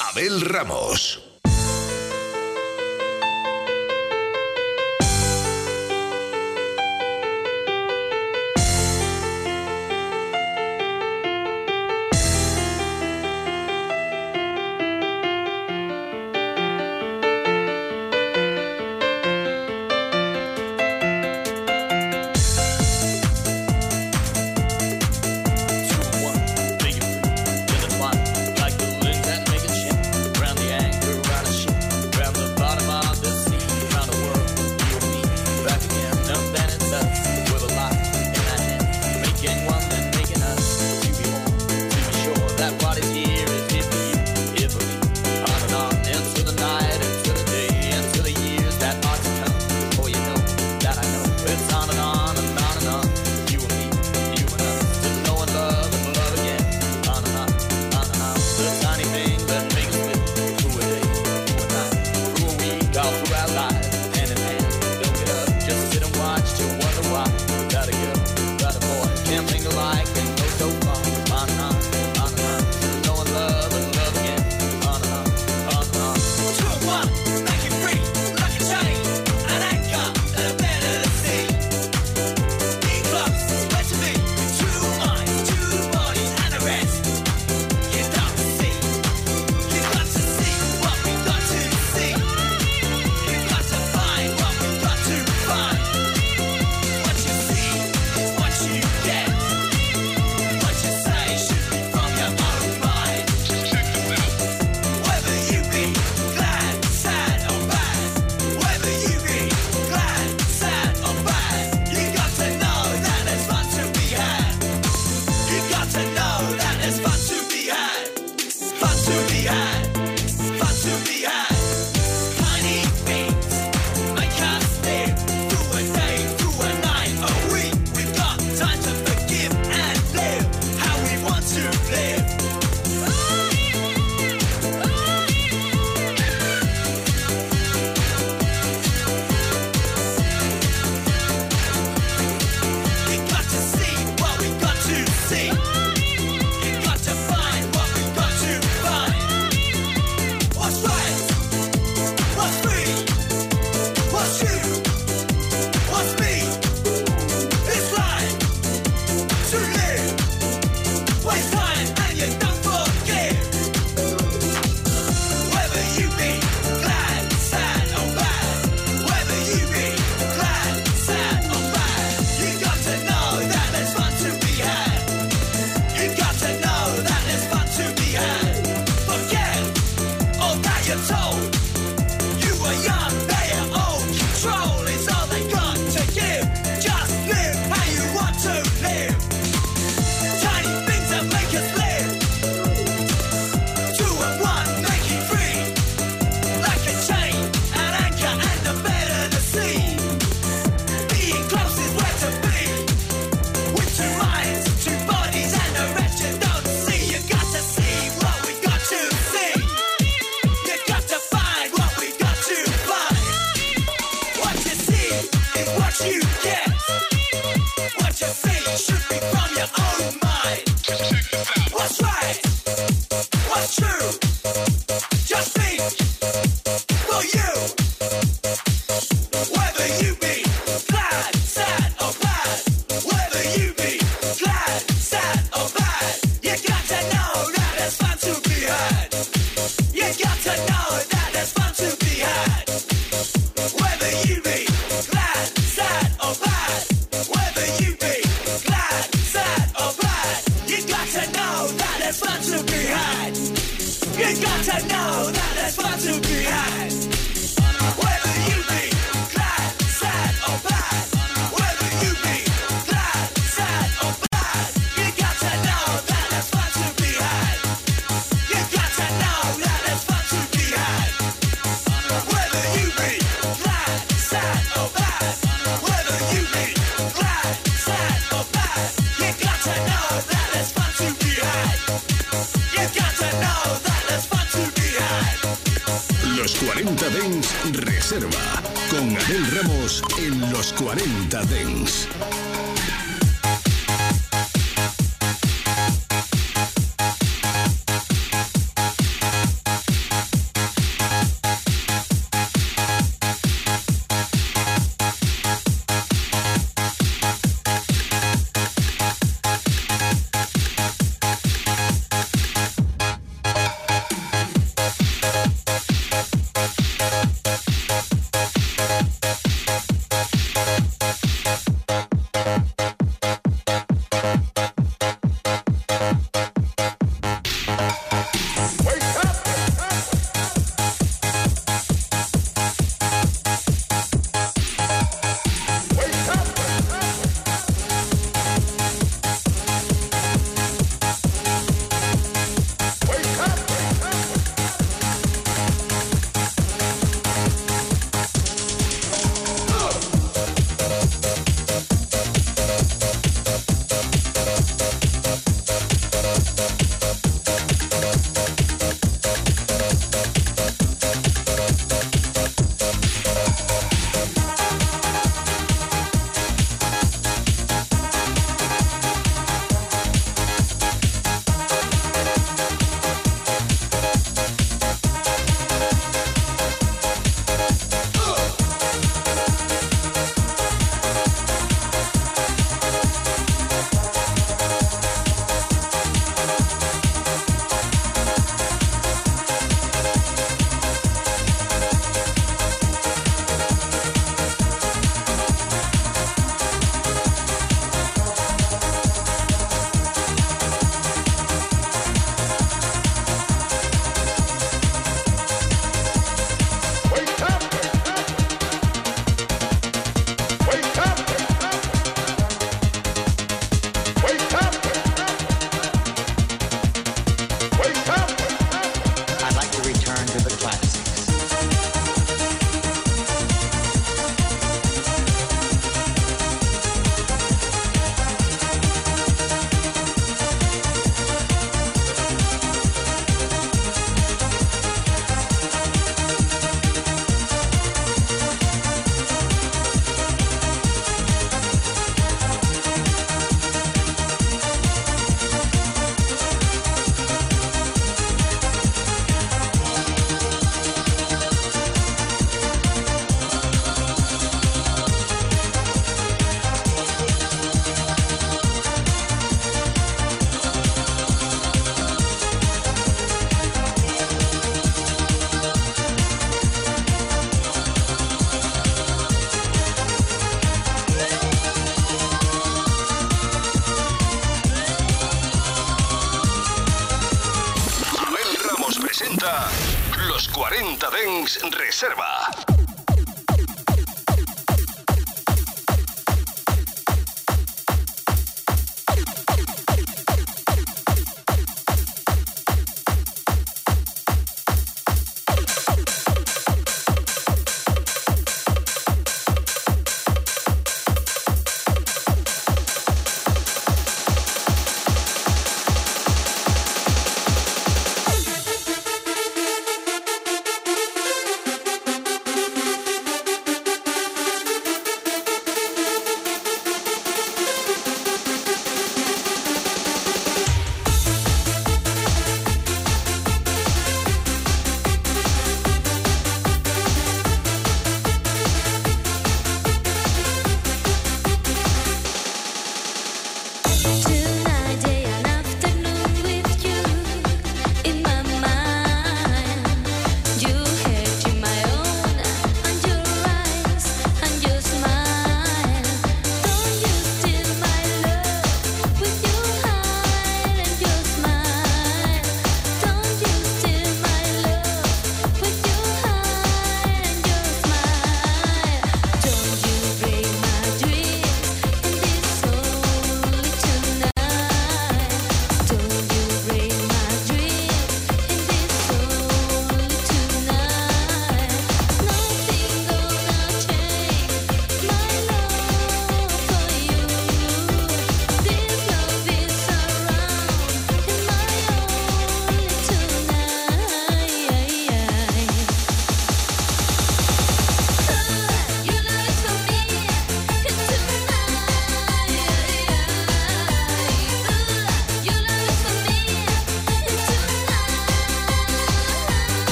Abel Ramos.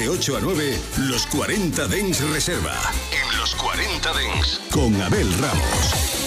De 8 a 9, los 40 Dens Reserva. En los 40 Dens. Con Abel Ramos.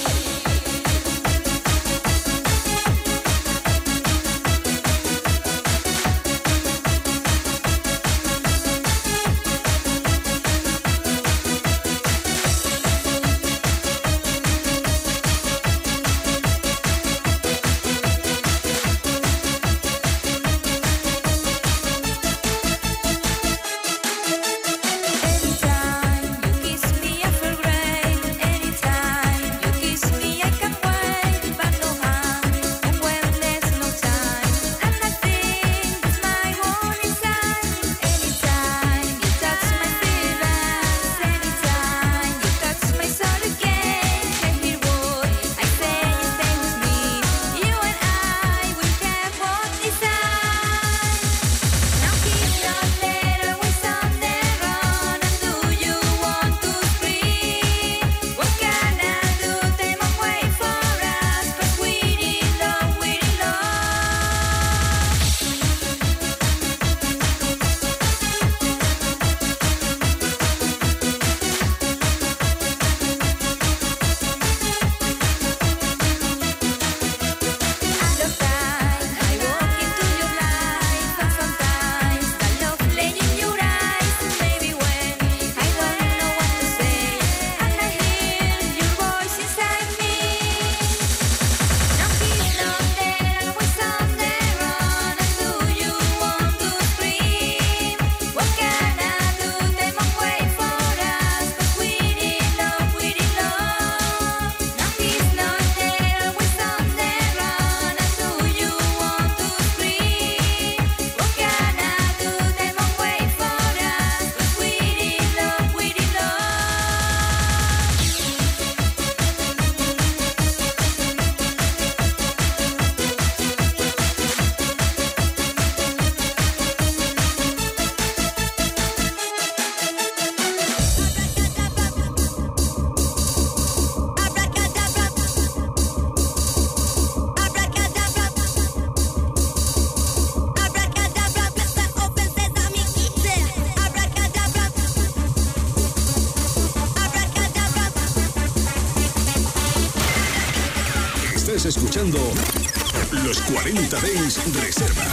Los 40 Days Reserva.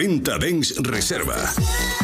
40 Dens Reserva.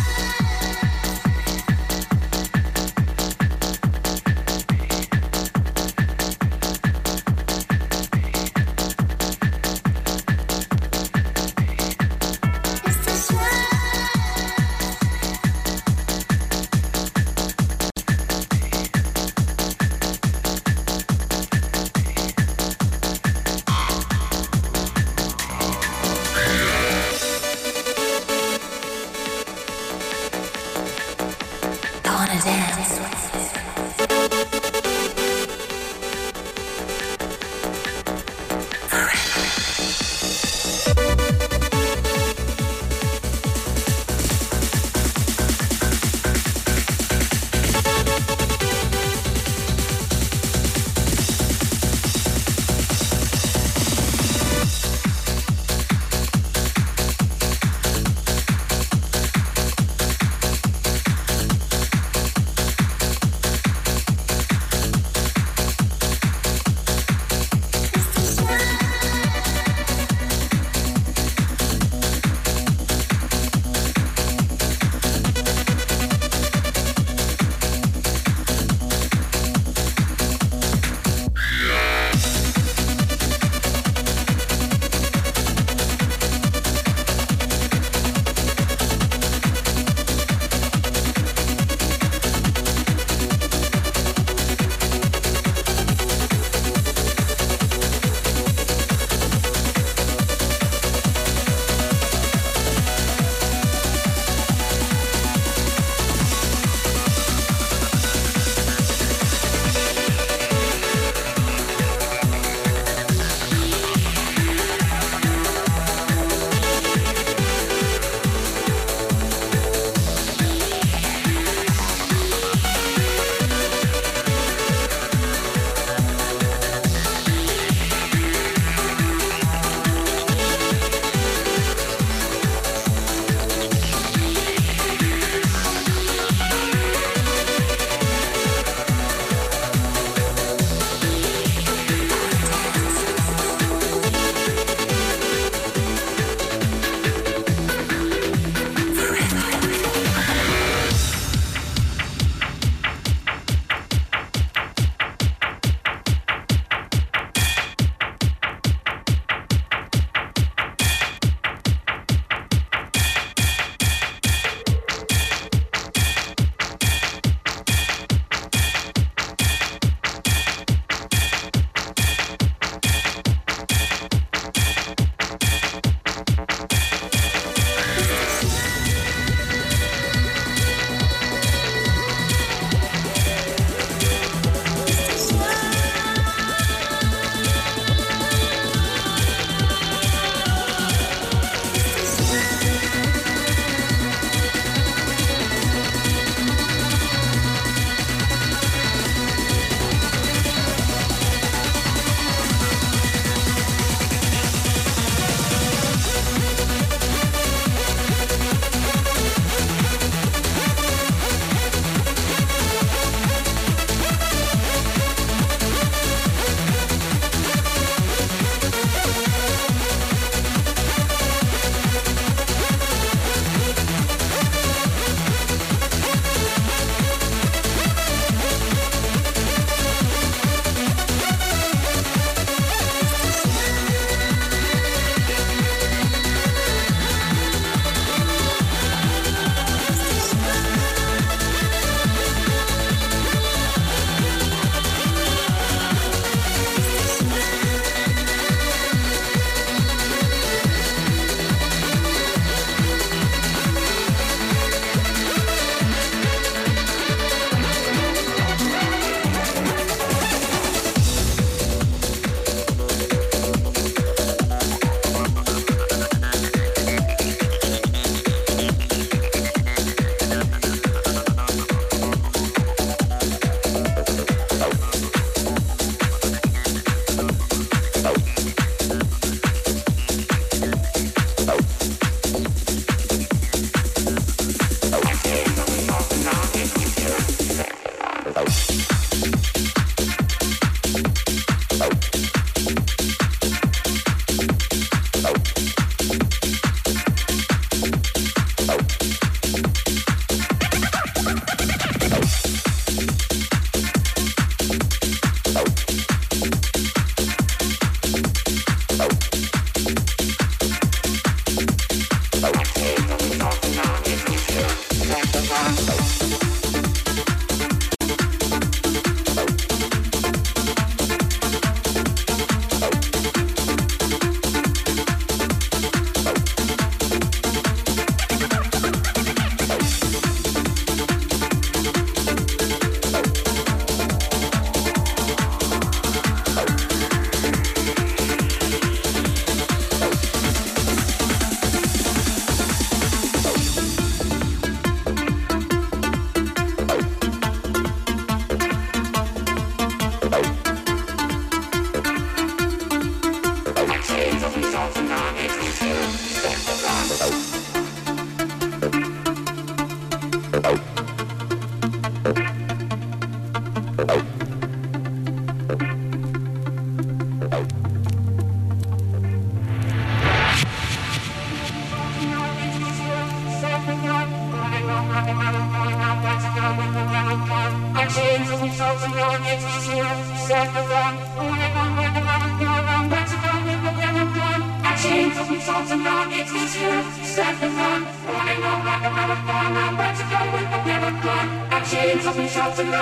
Sacrifice,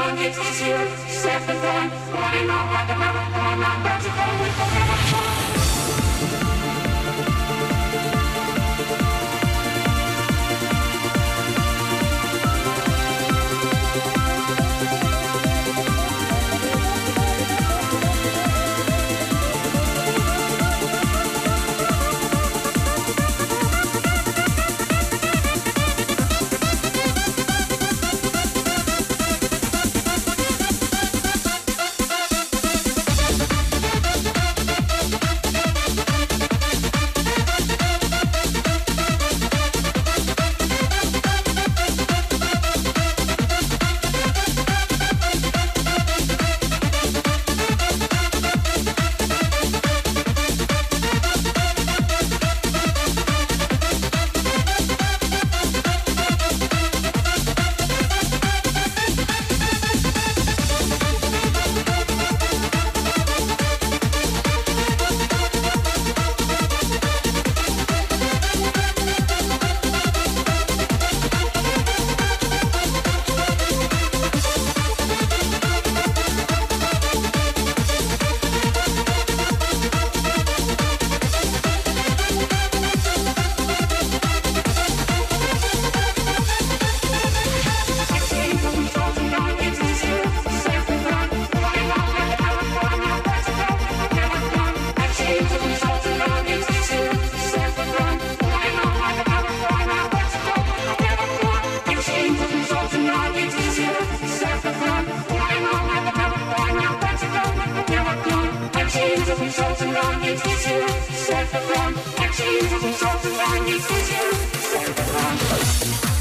running on like a marathon, I'm about to go with the marathon. Thank you.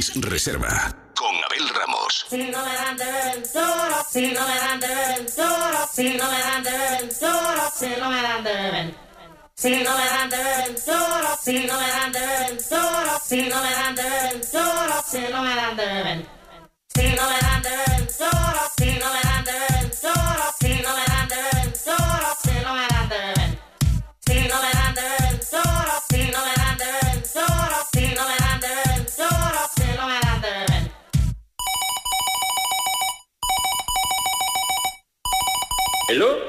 40 Dens Reserva. Con Abel Ramos. Si no me dan de duro, si no me dan de duro, si no me dan de duro, si no me dan de Si no me dan de duro, si no me dan de duro, si no me dan de duro, si no me dan de Si no me dan de duro, si no me dan de duro, si no me dan de duro, si no me dan de Si no me dan Hello?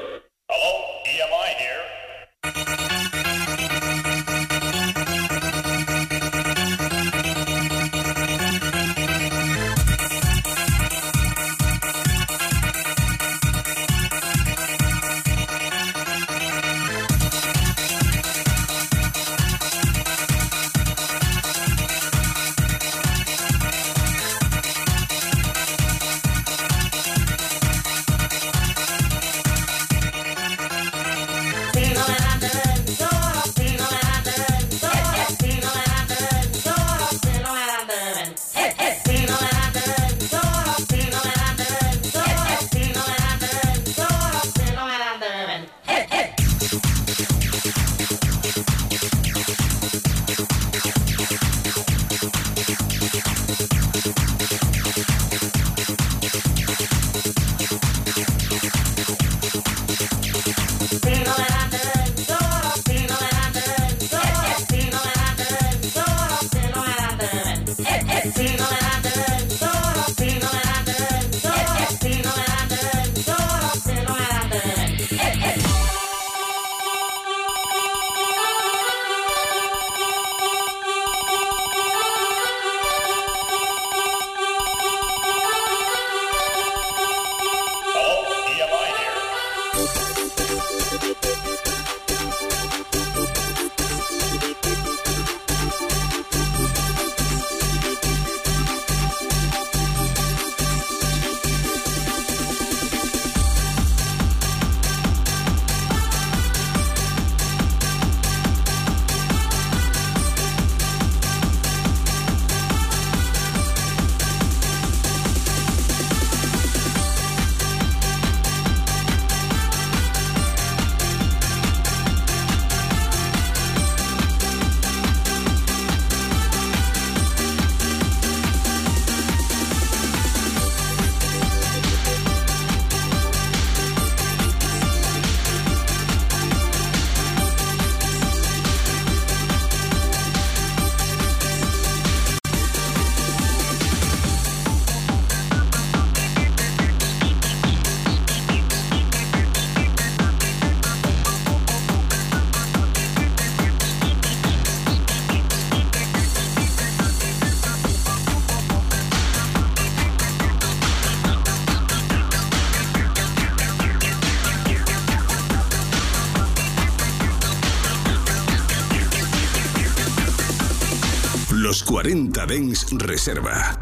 40 Dens Reserva.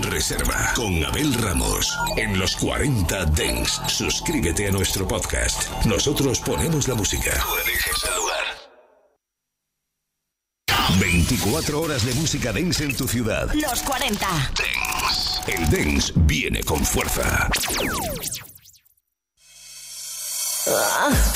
Reserva con Abel Ramos. En los 40 Dens, suscríbete a nuestro podcast. Nosotros ponemos la música. Tú eliges el lugar. 24 horas de música dance en tu ciudad. Los 40. Dance. El dance viene con fuerza. I